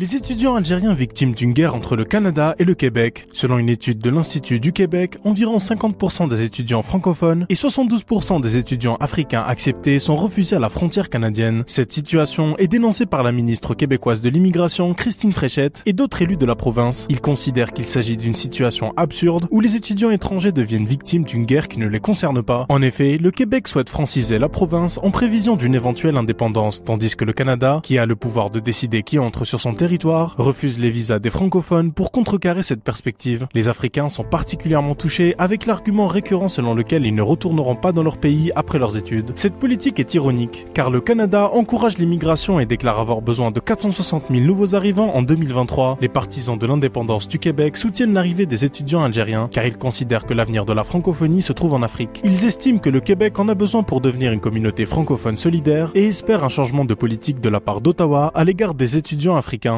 Les étudiants algériens victimes d'une guerre entre le Canada et le Québec. Selon une étude de l'Institut du Québec, environ 50% des étudiants francophones et 72% des étudiants africains acceptés sont refusés à la frontière canadienne. Cette situation est dénoncée par la ministre québécoise de l'immigration, Christine Fréchette, et d'autres élus de la province. Ils considèrent qu'il s'agit d'une situation absurde où les étudiants étrangers deviennent victimes d'une guerre qui ne les concerne pas. En effet, le Québec souhaite franciser la province en prévision d'une éventuelle indépendance, tandis que le Canada, qui a le pouvoir de décider qui entre sur son territoire, territoire refuse les visas des francophones pour contrecarrer cette perspective. Les Africains sont particulièrement touchés avec l'argument récurrent selon lequel ils ne retourneront pas dans leur pays après leurs études. Cette politique est ironique, car le Canada encourage l'immigration et déclare avoir besoin de 460 000 nouveaux arrivants en 2023. Les partisans de l'indépendance du Québec soutiennent l'arrivée des étudiants algériens, car ils considèrent que l'avenir de la francophonie se trouve en Afrique. Ils estiment que le Québec en a besoin pour devenir une communauté francophone solidaire et espèrent un changement de politique de la part d'Ottawa à l'égard des étudiants africains.